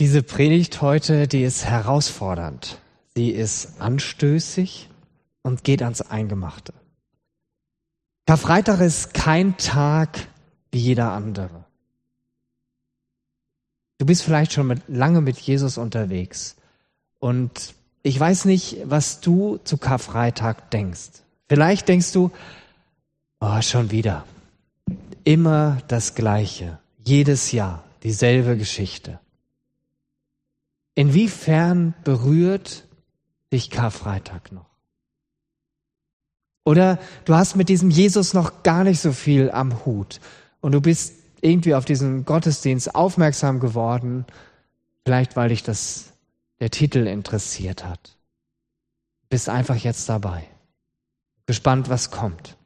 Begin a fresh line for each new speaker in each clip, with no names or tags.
Diese Predigt heute, die ist herausfordernd. Sie ist anstößig und geht ans Eingemachte. Karfreitag ist kein Tag wie jeder andere. Du bist vielleicht schon mit, lange mit Jesus unterwegs und ich weiß nicht, was du zu Karfreitag denkst. Vielleicht denkst du, oh, schon wieder. Immer das Gleiche. Jedes Jahr dieselbe Geschichte. Inwiefern berührt dich Karfreitag noch? Oder du hast mit diesem Jesus noch gar nicht so viel am Hut und du bist irgendwie auf diesen Gottesdienst aufmerksam geworden, vielleicht weil dich das der Titel interessiert hat. Bist einfach jetzt dabei. Gespannt, was kommt.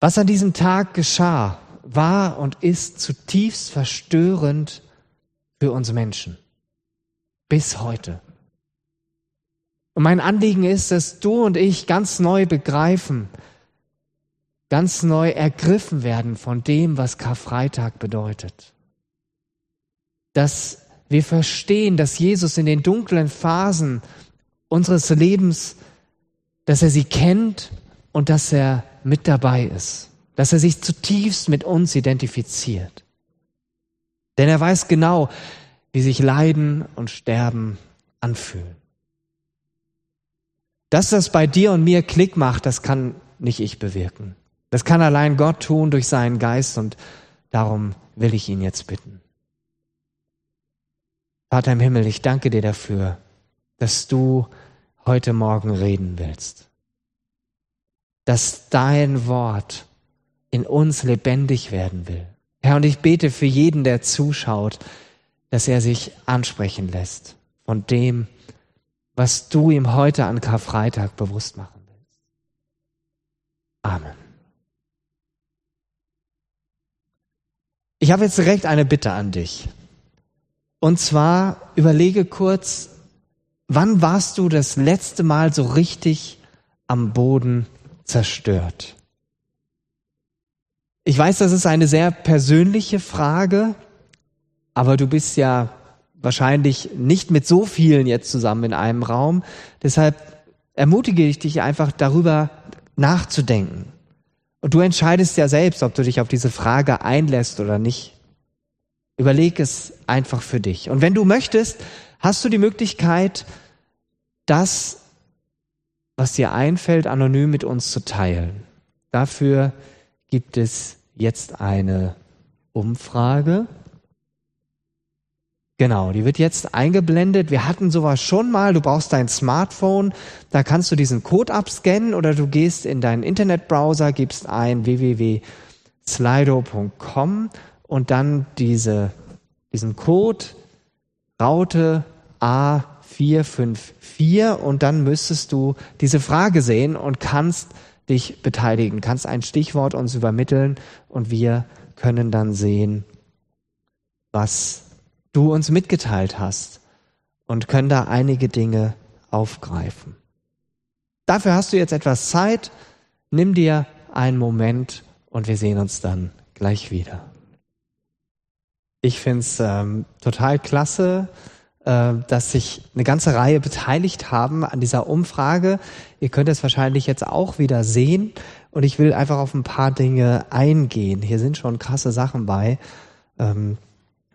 Was an diesem Tag geschah, war und ist zutiefst verstörend für uns Menschen. Bis heute. Und mein Anliegen ist, dass du und ich ganz neu begreifen, ganz neu ergriffen werden von dem, was Karfreitag bedeutet. Dass wir verstehen, dass Jesus in den dunklen Phasen unseres Lebens, dass er sie kennt und dass er mit dabei ist, dass er sich zutiefst mit uns identifiziert. Denn er weiß genau, wie sich Leiden und Sterben anfühlen. Dass das bei dir und mir Klick macht, das kann nicht ich bewirken. Das kann allein Gott tun durch seinen Geist und darum will ich ihn jetzt bitten. Vater im Himmel, ich danke dir dafür, dass du heute Morgen reden willst. Dass dein Wort in uns lebendig werden will. Herr, und ich bete für jeden, der zuschaut, dass er sich ansprechen lässt von dem, was du ihm heute an Karfreitag bewusst machen willst. Amen. Ich habe jetzt direkt eine Bitte an dich. Und zwar überlege kurz, wann warst du das letzte Mal so richtig am Boden zerstört? Ich weiß, das ist eine sehr persönliche Frage, aber du bist ja wahrscheinlich nicht mit so vielen jetzt zusammen in einem Raum. Deshalb ermutige ich dich einfach darüber nachzudenken. Und du entscheidest ja selbst, ob du dich auf diese Frage einlässt oder nicht. Überleg es einfach für dich. Und wenn du möchtest, hast du die Möglichkeit, das, was dir einfällt, anonym mit uns zu teilen. Dafür gibt es jetzt eine Umfrage. Genau, die wird jetzt eingeblendet. Wir hatten sowas schon mal. Du brauchst dein Smartphone. Da kannst du diesen Code abscannen oder du gehst in deinen Internetbrowser, gibst ein www.slido.com und dann diese, diesen Code Raute A454 und dann müsstest du diese Frage sehen und kannst dich beteiligen, kannst ein Stichwort uns übermitteln und wir können dann sehen, was du uns mitgeteilt hast und können da einige Dinge aufgreifen. Dafür hast du jetzt etwas Zeit. Nimm dir einen Moment und wir sehen uns dann gleich wieder. Ich finde es ähm, total klasse, dass sich eine ganze Reihe beteiligt haben an dieser Umfrage. Ihr könnt es wahrscheinlich jetzt auch wieder sehen und ich will einfach auf ein paar Dinge eingehen. Hier sind schon krasse Sachen bei. Ähm,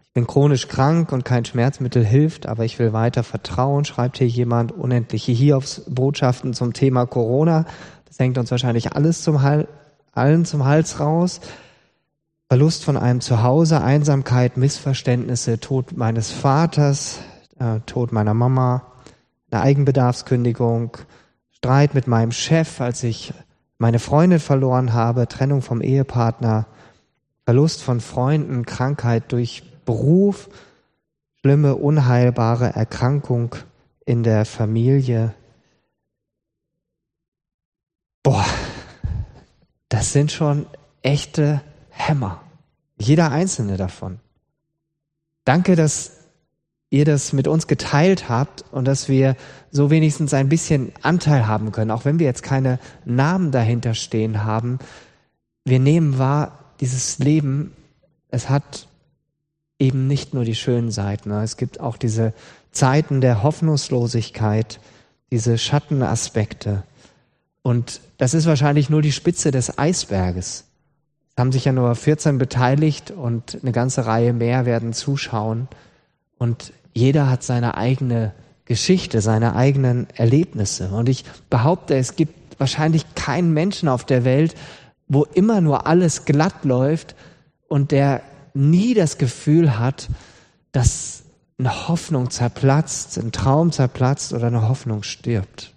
ich bin chronisch krank und kein Schmerzmittel hilft, aber ich will weiter vertrauen, schreibt hier jemand unendliche Hiobs-Botschaften zum Thema Corona. Das hängt uns wahrscheinlich alles zum Hals, allen zum Hals raus. Verlust von einem Zuhause, Einsamkeit, Missverständnisse, Tod meines Vaters, äh, Tod meiner Mama, eine Eigenbedarfskündigung, Streit mit meinem Chef, als ich meine Freundin verloren habe, Trennung vom Ehepartner, Verlust von Freunden, Krankheit durch Beruf, schlimme, unheilbare Erkrankung in der Familie. Boah, das sind schon echte Hämmer. Jeder einzelne davon. Danke, dass ihr das mit uns geteilt habt und dass wir so wenigstens ein bisschen Anteil haben können, auch wenn wir jetzt keine Namen dahinter stehen haben. Wir nehmen wahr, dieses Leben, es hat eben nicht nur die schönen Seiten. Ne? Es gibt auch diese Zeiten der Hoffnungslosigkeit, diese Schattenaspekte. Und das ist wahrscheinlich nur die Spitze des Eisberges. Es haben sich ja nur 14 beteiligt und eine ganze Reihe mehr werden zuschauen. Und jeder hat seine eigene Geschichte, seine eigenen Erlebnisse. Und ich behaupte, es gibt wahrscheinlich keinen Menschen auf der Welt, wo immer nur alles glatt läuft und der nie das Gefühl hat, dass eine Hoffnung zerplatzt, ein Traum zerplatzt oder eine Hoffnung stirbt.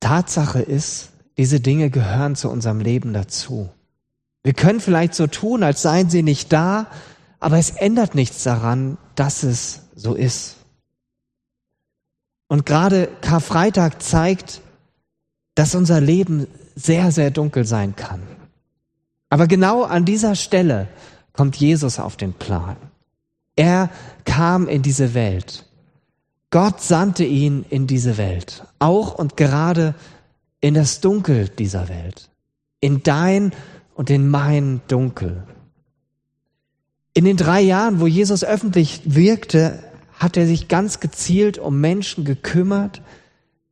Tatsache ist, diese Dinge gehören zu unserem Leben dazu. Wir können vielleicht so tun, als seien sie nicht da, aber es ändert nichts daran, dass es so ist. Und gerade Karfreitag zeigt, dass unser Leben sehr, sehr dunkel sein kann. Aber genau an dieser Stelle kommt Jesus auf den Plan. Er kam in diese Welt. Gott sandte ihn in diese Welt, auch und gerade in das Dunkel dieser Welt, in dein und in mein Dunkel. In den drei Jahren, wo Jesus öffentlich wirkte, hat er sich ganz gezielt um Menschen gekümmert,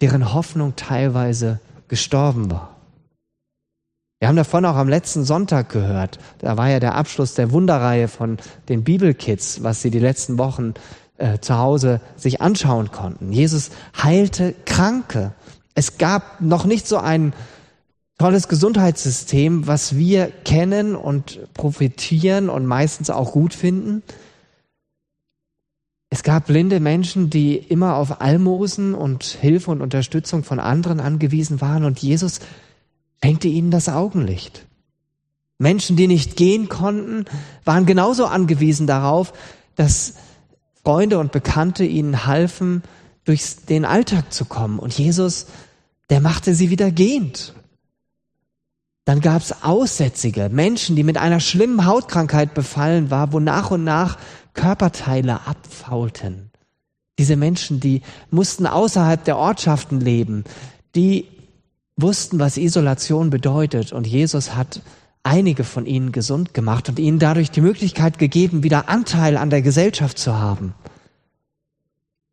deren Hoffnung teilweise gestorben war. Wir haben davon auch am letzten Sonntag gehört. Da war ja der Abschluss der Wunderreihe von den Bibelkids, was sie die letzten Wochen äh, zu Hause sich anschauen konnten. Jesus heilte Kranke. Es gab noch nicht so ein tolles Gesundheitssystem, was wir kennen und profitieren und meistens auch gut finden. Es gab blinde Menschen, die immer auf Almosen und Hilfe und Unterstützung von anderen angewiesen waren und Jesus schenkte ihnen das Augenlicht. Menschen, die nicht gehen konnten, waren genauso angewiesen darauf, dass Freunde und Bekannte ihnen halfen, durch den Alltag zu kommen. Und Jesus, der machte sie wieder gehend. Dann gab es Aussätzige, Menschen, die mit einer schlimmen Hautkrankheit befallen war, wo nach und nach Körperteile abfaulten. Diese Menschen, die mussten außerhalb der Ortschaften leben, die wussten, was Isolation bedeutet. Und Jesus hat einige von ihnen gesund gemacht und ihnen dadurch die Möglichkeit gegeben, wieder Anteil an der Gesellschaft zu haben.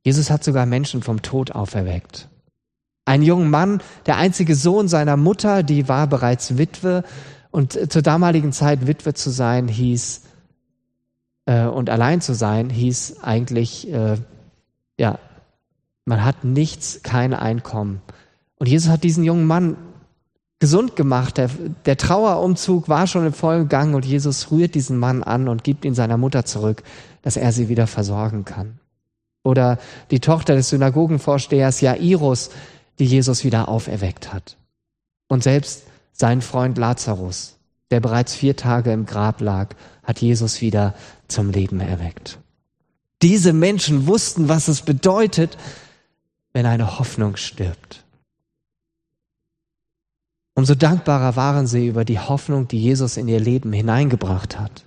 Jesus hat sogar Menschen vom Tod auferweckt. Ein junger Mann, der einzige Sohn seiner Mutter, die war bereits Witwe und zur damaligen Zeit Witwe zu sein hieß äh, und allein zu sein hieß eigentlich äh, ja man hat nichts, kein Einkommen. Und Jesus hat diesen jungen Mann gesund gemacht. Der, der Trauerumzug war schon im vollen Gang und Jesus rührt diesen Mann an und gibt ihn seiner Mutter zurück, dass er sie wieder versorgen kann. Oder die Tochter des Synagogenvorstehers Jairus, die Jesus wieder auferweckt hat. Und selbst sein Freund Lazarus, der bereits vier Tage im Grab lag, hat Jesus wieder zum Leben erweckt. Diese Menschen wussten, was es bedeutet, wenn eine Hoffnung stirbt. Umso dankbarer waren sie über die Hoffnung, die Jesus in ihr Leben hineingebracht hat.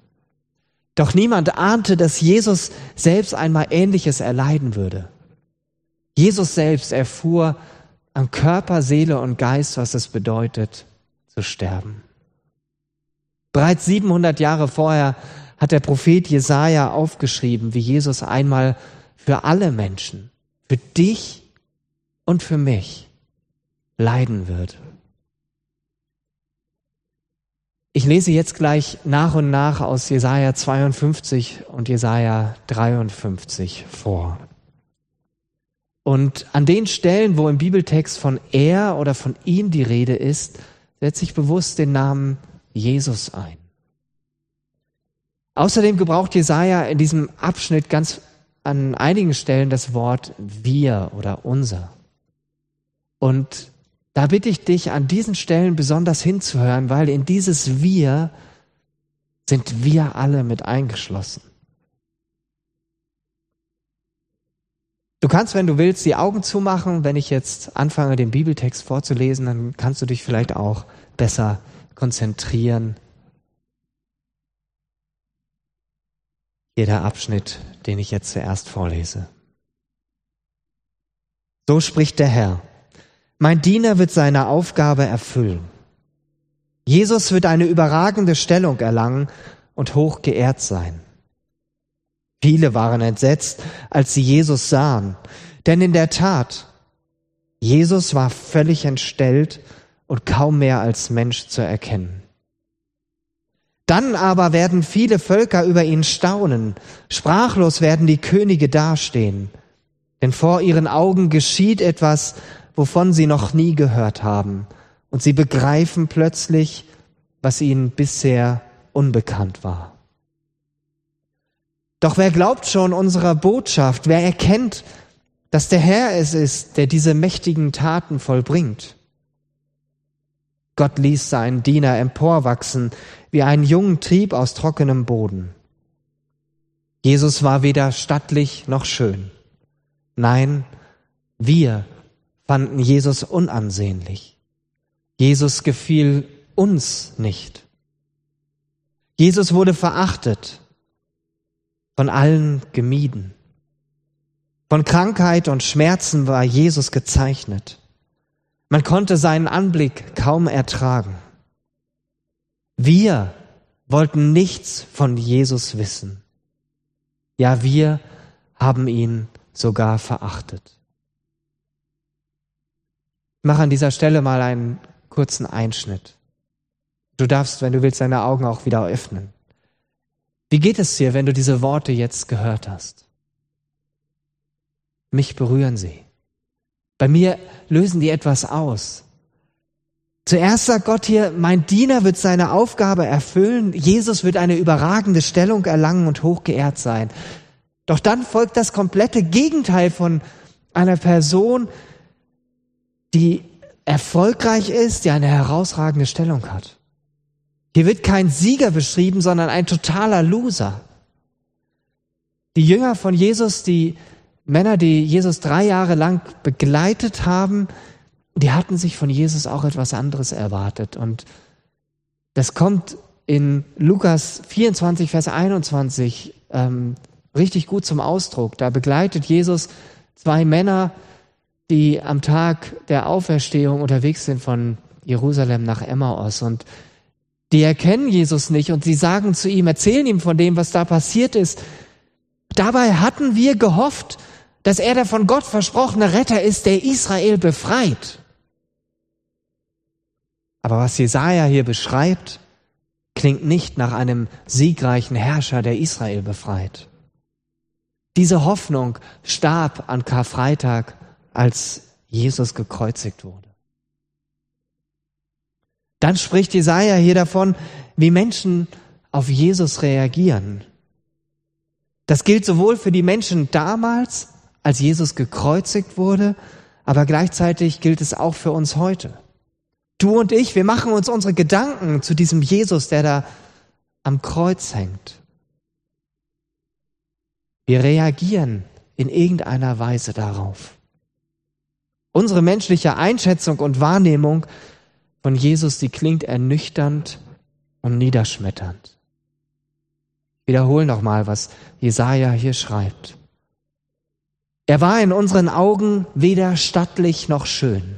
Doch niemand ahnte, dass Jesus selbst einmal Ähnliches erleiden würde. Jesus selbst erfuhr an Körper, Seele und Geist, was es bedeutet, zu sterben. Bereits 700 Jahre vorher hat der Prophet Jesaja aufgeschrieben, wie Jesus einmal für alle Menschen, für dich und für mich leiden wird. Ich lese jetzt gleich nach und nach aus Jesaja 52 und Jesaja 53 vor. Und an den Stellen, wo im Bibeltext von er oder von ihm die Rede ist, setze ich bewusst den Namen Jesus ein. Außerdem gebraucht Jesaja in diesem Abschnitt ganz an einigen Stellen das Wort wir oder unser. Und da bitte ich dich, an diesen Stellen besonders hinzuhören, weil in dieses Wir sind wir alle mit eingeschlossen. Du kannst, wenn du willst, die Augen zumachen. Wenn ich jetzt anfange, den Bibeltext vorzulesen, dann kannst du dich vielleicht auch besser konzentrieren. Jeder Abschnitt, den ich jetzt zuerst vorlese. So spricht der Herr. Mein Diener wird seine Aufgabe erfüllen. Jesus wird eine überragende Stellung erlangen und hoch geehrt sein. Viele waren entsetzt, als sie Jesus sahen, denn in der Tat, Jesus war völlig entstellt und kaum mehr als Mensch zu erkennen. Dann aber werden viele Völker über ihn staunen, sprachlos werden die Könige dastehen, denn vor ihren Augen geschieht etwas, wovon sie noch nie gehört haben, und sie begreifen plötzlich, was ihnen bisher unbekannt war. Doch wer glaubt schon unserer Botschaft, wer erkennt, dass der Herr es ist, der diese mächtigen Taten vollbringt? Gott ließ seinen Diener emporwachsen wie einen jungen Trieb aus trockenem Boden. Jesus war weder stattlich noch schön. Nein, wir fanden Jesus unansehnlich. Jesus gefiel uns nicht. Jesus wurde verachtet, von allen gemieden. Von Krankheit und Schmerzen war Jesus gezeichnet. Man konnte seinen Anblick kaum ertragen. Wir wollten nichts von Jesus wissen. Ja, wir haben ihn sogar verachtet. Ich mache an dieser Stelle mal einen kurzen Einschnitt. Du darfst, wenn du willst, deine Augen auch wieder öffnen. Wie geht es dir, wenn du diese Worte jetzt gehört hast? Mich berühren sie. Bei mir lösen die etwas aus. Zuerst sagt Gott hier, mein Diener wird seine Aufgabe erfüllen, Jesus wird eine überragende Stellung erlangen und hochgeehrt sein. Doch dann folgt das komplette Gegenteil von einer Person, die erfolgreich ist, die eine herausragende Stellung hat. Hier wird kein Sieger beschrieben, sondern ein totaler Loser. Die Jünger von Jesus, die Männer, die Jesus drei Jahre lang begleitet haben, die hatten sich von Jesus auch etwas anderes erwartet. Und das kommt in Lukas 24, Vers 21 ähm, richtig gut zum Ausdruck. Da begleitet Jesus zwei Männer, die am Tag der Auferstehung unterwegs sind von Jerusalem nach Emmaus. Und die erkennen Jesus nicht und sie sagen zu ihm, erzählen ihm von dem, was da passiert ist. Dabei hatten wir gehofft, dass er der von Gott versprochene Retter ist, der Israel befreit. Aber was Jesaja hier beschreibt, klingt nicht nach einem siegreichen Herrscher, der Israel befreit. Diese Hoffnung starb an Karfreitag, als Jesus gekreuzigt wurde. Dann spricht Jesaja hier davon, wie Menschen auf Jesus reagieren. Das gilt sowohl für die Menschen damals als Jesus gekreuzigt wurde, aber gleichzeitig gilt es auch für uns heute. Du und ich, wir machen uns unsere Gedanken zu diesem Jesus, der da am Kreuz hängt. Wir reagieren in irgendeiner Weise darauf. Unsere menschliche Einschätzung und Wahrnehmung von Jesus, die klingt ernüchternd und niederschmetternd. Ich wiederhole nochmal, was Jesaja hier schreibt. Er war in unseren Augen weder stattlich noch schön,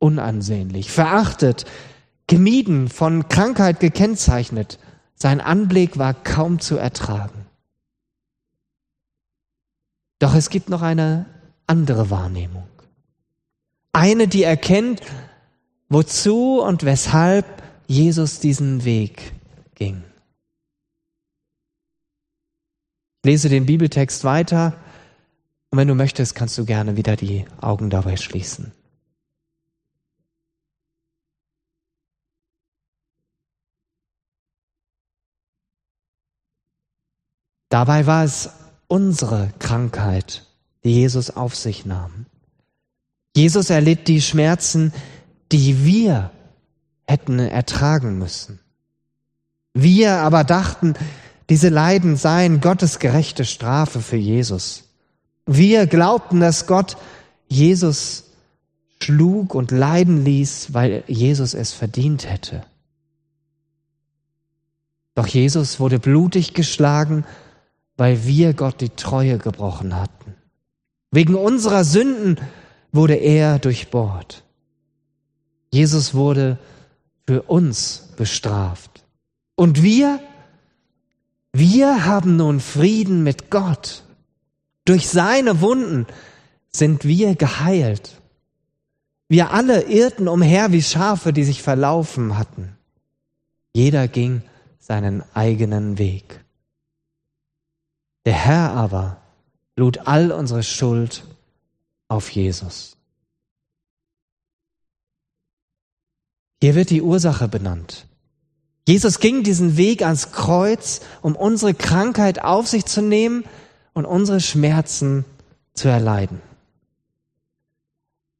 unansehnlich, verachtet, gemieden, von Krankheit gekennzeichnet. Sein Anblick war kaum zu ertragen. Doch es gibt noch eine andere Wahrnehmung. Eine, die erkennt, wozu und weshalb Jesus diesen Weg ging. Ich lese den Bibeltext weiter und wenn du möchtest, kannst du gerne wieder die Augen dabei schließen. Dabei war es unsere Krankheit, die Jesus auf sich nahm. Jesus erlitt die Schmerzen, die wir hätten ertragen müssen. Wir aber dachten, diese Leiden seien Gottes gerechte Strafe für Jesus. Wir glaubten, dass Gott Jesus schlug und leiden ließ, weil Jesus es verdient hätte. Doch Jesus wurde blutig geschlagen, weil wir Gott die Treue gebrochen hatten. Wegen unserer Sünden wurde er durchbohrt. Jesus wurde für uns bestraft. Und wir, wir haben nun Frieden mit Gott. Durch seine Wunden sind wir geheilt. Wir alle irrten umher wie Schafe, die sich verlaufen hatten. Jeder ging seinen eigenen Weg. Der Herr aber lud all unsere Schuld auf Jesus. Hier wird die Ursache benannt. Jesus ging diesen Weg ans Kreuz, um unsere Krankheit auf sich zu nehmen und unsere Schmerzen zu erleiden.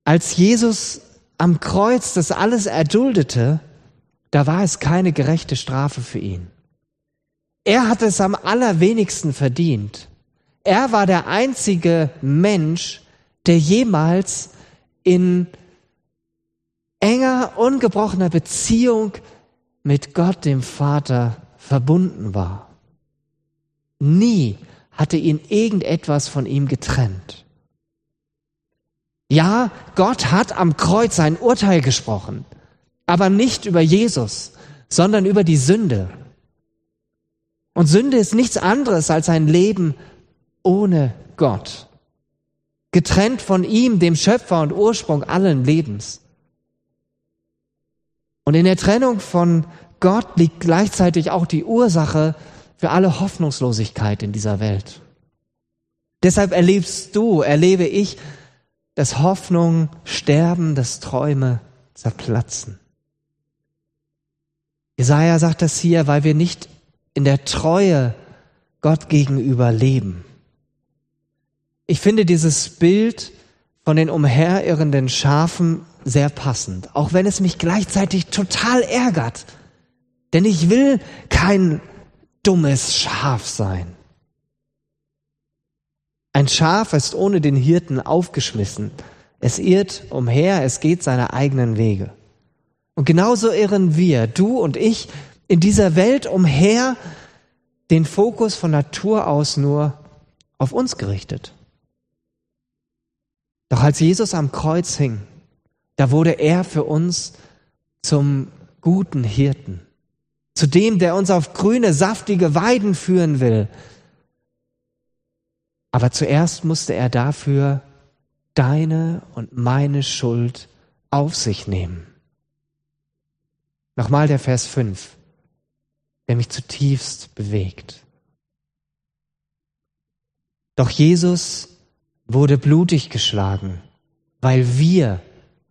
Als Jesus am Kreuz das alles erduldete, da war es keine gerechte Strafe für ihn. Er hat es am allerwenigsten verdient. Er war der einzige Mensch, der jemals in enger, ungebrochener Beziehung mit Gott, dem Vater, verbunden war. Nie hatte ihn irgendetwas von ihm getrennt. Ja, Gott hat am Kreuz sein Urteil gesprochen, aber nicht über Jesus, sondern über die Sünde. Und Sünde ist nichts anderes als ein Leben ohne Gott, getrennt von ihm, dem Schöpfer und Ursprung allen Lebens. Und in der Trennung von Gott liegt gleichzeitig auch die Ursache für alle Hoffnungslosigkeit in dieser Welt. Deshalb erlebst du, erlebe ich, dass Hoffnung sterben, dass Träume zerplatzen. Jesaja sagt das hier, weil wir nicht in der Treue Gott gegenüber leben. Ich finde dieses Bild von den umherirrenden Schafen sehr passend, auch wenn es mich gleichzeitig total ärgert. Denn ich will kein dummes Schaf sein. Ein Schaf ist ohne den Hirten aufgeschmissen. Es irrt umher, es geht seine eigenen Wege. Und genauso irren wir, du und ich, in dieser Welt umher, den Fokus von Natur aus nur auf uns gerichtet. Doch als Jesus am Kreuz hing, da wurde er für uns zum guten Hirten, zu dem, der uns auf grüne, saftige Weiden führen will. Aber zuerst musste er dafür deine und meine Schuld auf sich nehmen. Nochmal der Vers 5, der mich zutiefst bewegt. Doch Jesus wurde blutig geschlagen, weil wir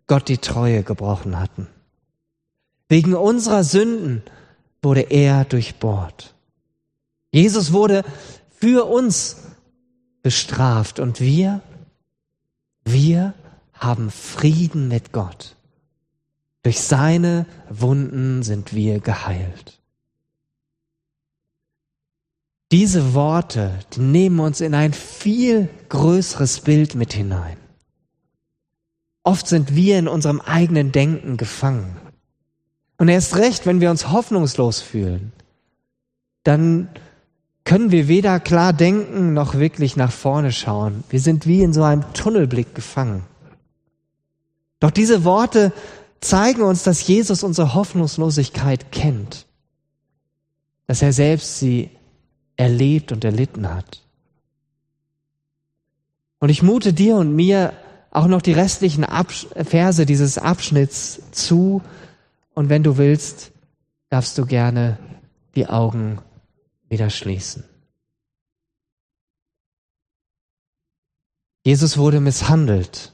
Gott die Treue gebrochen hatten. Wegen unserer Sünden wurde er durchbohrt. Jesus wurde für uns bestraft und wir, wir haben Frieden mit Gott. Durch seine Wunden sind wir geheilt. Diese Worte, die nehmen uns in ein viel größeres Bild mit hinein. Oft sind wir in unserem eigenen Denken gefangen. Und erst recht, wenn wir uns hoffnungslos fühlen, dann können wir weder klar denken noch wirklich nach vorne schauen. Wir sind wie in so einem Tunnelblick gefangen. Doch diese Worte zeigen uns, dass Jesus unsere Hoffnungslosigkeit kennt, dass er selbst sie erlebt und erlitten hat. Und ich mute dir und mir auch noch die restlichen Abs Verse dieses Abschnitts zu. Und wenn du willst, darfst du gerne die Augen wieder schließen. Jesus wurde misshandelt,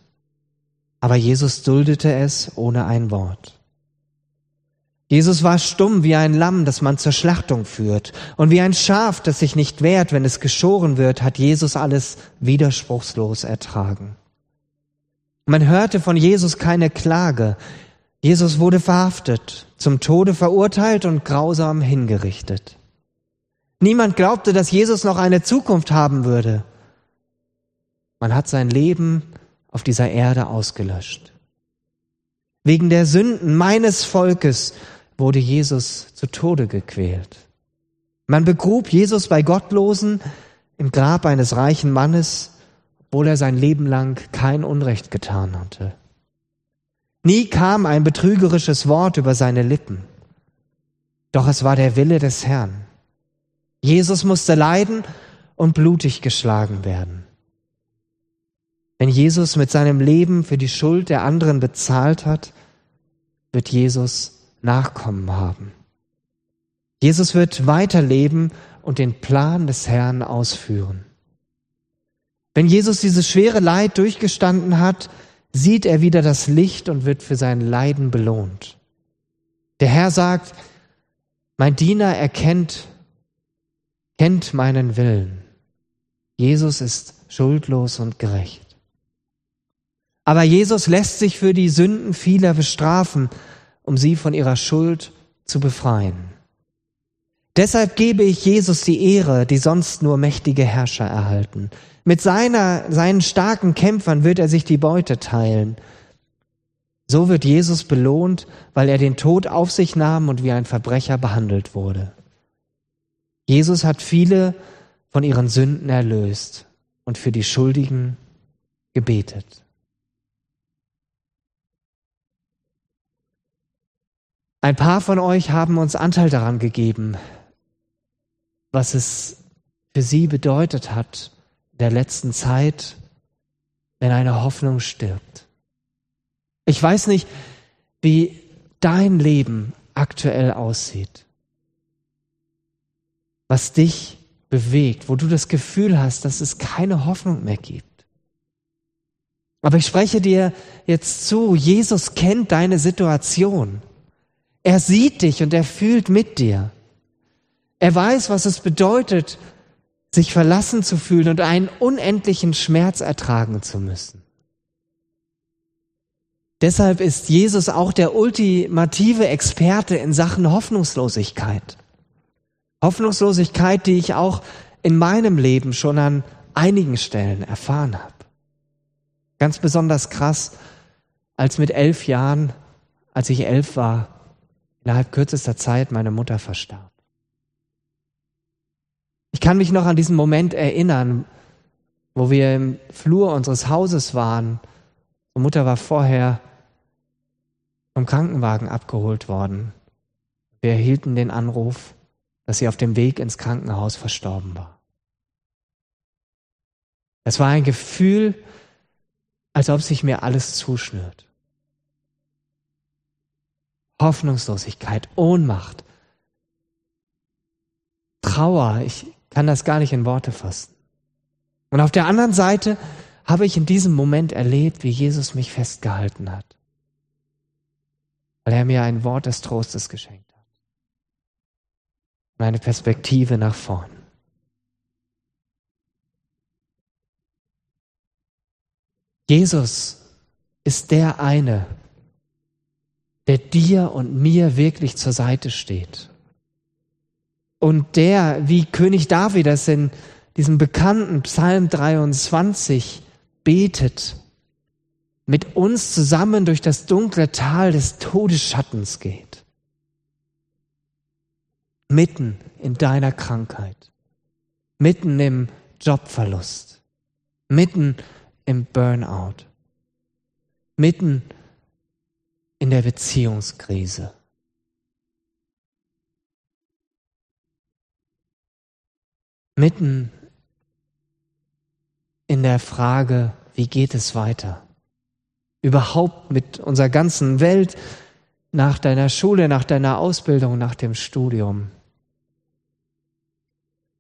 aber Jesus duldete es ohne ein Wort. Jesus war stumm wie ein Lamm, das man zur Schlachtung führt, und wie ein Schaf, das sich nicht wehrt, wenn es geschoren wird, hat Jesus alles widerspruchslos ertragen. Man hörte von Jesus keine Klage. Jesus wurde verhaftet, zum Tode verurteilt und grausam hingerichtet. Niemand glaubte, dass Jesus noch eine Zukunft haben würde. Man hat sein Leben auf dieser Erde ausgelöscht. Wegen der Sünden meines Volkes wurde Jesus zu Tode gequält. Man begrub Jesus bei Gottlosen im Grab eines reichen Mannes obwohl er sein Leben lang kein Unrecht getan hatte. Nie kam ein betrügerisches Wort über seine Lippen. Doch es war der Wille des Herrn. Jesus musste leiden und blutig geschlagen werden. Wenn Jesus mit seinem Leben für die Schuld der anderen bezahlt hat, wird Jesus Nachkommen haben. Jesus wird weiterleben und den Plan des Herrn ausführen. Wenn Jesus dieses schwere Leid durchgestanden hat, sieht er wieder das Licht und wird für sein Leiden belohnt. Der Herr sagt, mein Diener erkennt, kennt meinen Willen. Jesus ist schuldlos und gerecht. Aber Jesus lässt sich für die Sünden vieler bestrafen, um sie von ihrer Schuld zu befreien. Deshalb gebe ich Jesus die Ehre, die sonst nur mächtige Herrscher erhalten. Mit seiner, seinen starken Kämpfern wird er sich die Beute teilen. So wird Jesus belohnt, weil er den Tod auf sich nahm und wie ein Verbrecher behandelt wurde. Jesus hat viele von ihren Sünden erlöst und für die Schuldigen gebetet. Ein paar von euch haben uns Anteil daran gegeben, was es für sie bedeutet hat in der letzten Zeit, wenn eine Hoffnung stirbt. Ich weiß nicht, wie dein Leben aktuell aussieht, was dich bewegt, wo du das Gefühl hast, dass es keine Hoffnung mehr gibt. Aber ich spreche dir jetzt zu, Jesus kennt deine Situation. Er sieht dich und er fühlt mit dir. Er weiß, was es bedeutet, sich verlassen zu fühlen und einen unendlichen Schmerz ertragen zu müssen. Deshalb ist Jesus auch der ultimative Experte in Sachen Hoffnungslosigkeit. Hoffnungslosigkeit, die ich auch in meinem Leben schon an einigen Stellen erfahren habe. Ganz besonders krass, als mit elf Jahren, als ich elf war, innerhalb kürzester Zeit meine Mutter verstarb. Ich kann mich noch an diesen Moment erinnern, wo wir im Flur unseres Hauses waren. Unsere Mutter war vorher vom Krankenwagen abgeholt worden. Wir erhielten den Anruf, dass sie auf dem Weg ins Krankenhaus verstorben war. Es war ein Gefühl, als ob sich mir alles zuschnürt. Hoffnungslosigkeit, Ohnmacht, Trauer. Ich kann das gar nicht in Worte fassen. Und auf der anderen Seite habe ich in diesem Moment erlebt, wie Jesus mich festgehalten hat, weil er mir ein Wort des Trostes geschenkt hat und eine Perspektive nach vorn. Jesus ist der eine, der dir und mir wirklich zur Seite steht. Und der, wie König David das in diesem bekannten Psalm 23 betet, mit uns zusammen durch das dunkle Tal des Todesschattens geht. Mitten in deiner Krankheit, mitten im Jobverlust, mitten im Burnout, mitten in der Beziehungskrise. Mitten in der Frage, wie geht es weiter? Überhaupt mit unserer ganzen Welt, nach deiner Schule, nach deiner Ausbildung, nach dem Studium.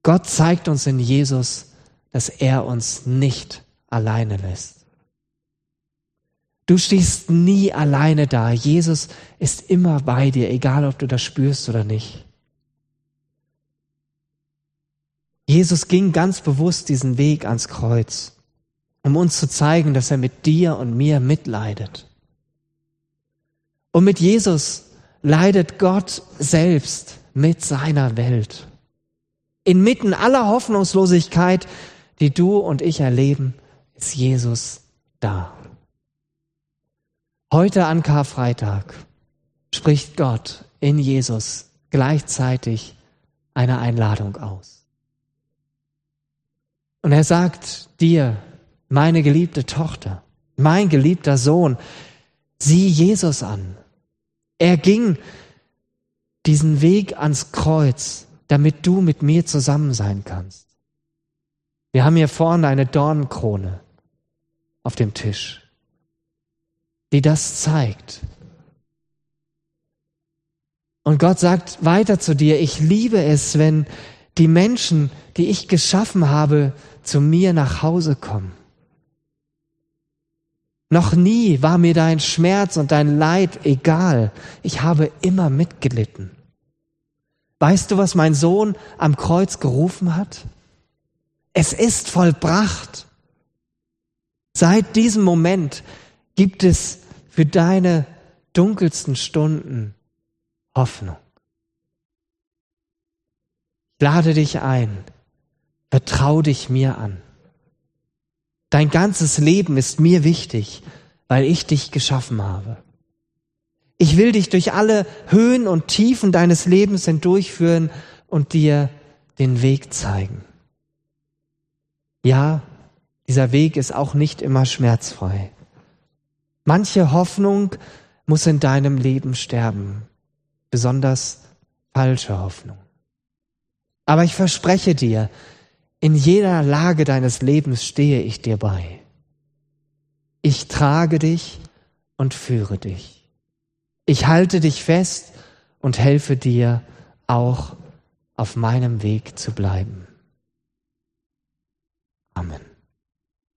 Gott zeigt uns in Jesus, dass er uns nicht alleine lässt. Du stehst nie alleine da. Jesus ist immer bei dir, egal ob du das spürst oder nicht. Jesus ging ganz bewusst diesen Weg ans Kreuz, um uns zu zeigen, dass er mit dir und mir mitleidet. Und mit Jesus leidet Gott selbst mit seiner Welt. Inmitten aller Hoffnungslosigkeit, die du und ich erleben, ist Jesus da. Heute an Karfreitag spricht Gott in Jesus gleichzeitig eine Einladung aus. Und er sagt dir, meine geliebte Tochter, mein geliebter Sohn, Sieh Jesus an. Er ging diesen Weg ans Kreuz, damit du mit mir zusammen sein kannst. Wir haben hier vorne eine Dornenkrone auf dem Tisch, die das zeigt. Und Gott sagt weiter zu dir, ich liebe es, wenn die Menschen, die ich geschaffen habe, zu mir nach Hause kommen. Noch nie war mir dein Schmerz und dein Leid egal. Ich habe immer mitgelitten. Weißt du, was mein Sohn am Kreuz gerufen hat? Es ist vollbracht. Seit diesem Moment gibt es für deine dunkelsten Stunden Hoffnung. Ich lade dich ein, vertrau dich mir an. Dein ganzes Leben ist mir wichtig, weil ich dich geschaffen habe. Ich will dich durch alle Höhen und Tiefen deines Lebens hindurchführen und dir den Weg zeigen. Ja, dieser Weg ist auch nicht immer schmerzfrei. Manche Hoffnung muss in deinem Leben sterben, besonders falsche Hoffnung. Aber ich verspreche dir, in jeder Lage deines Lebens stehe ich dir bei. Ich trage dich und führe dich. Ich halte dich fest und helfe dir auch auf meinem Weg zu bleiben. Amen.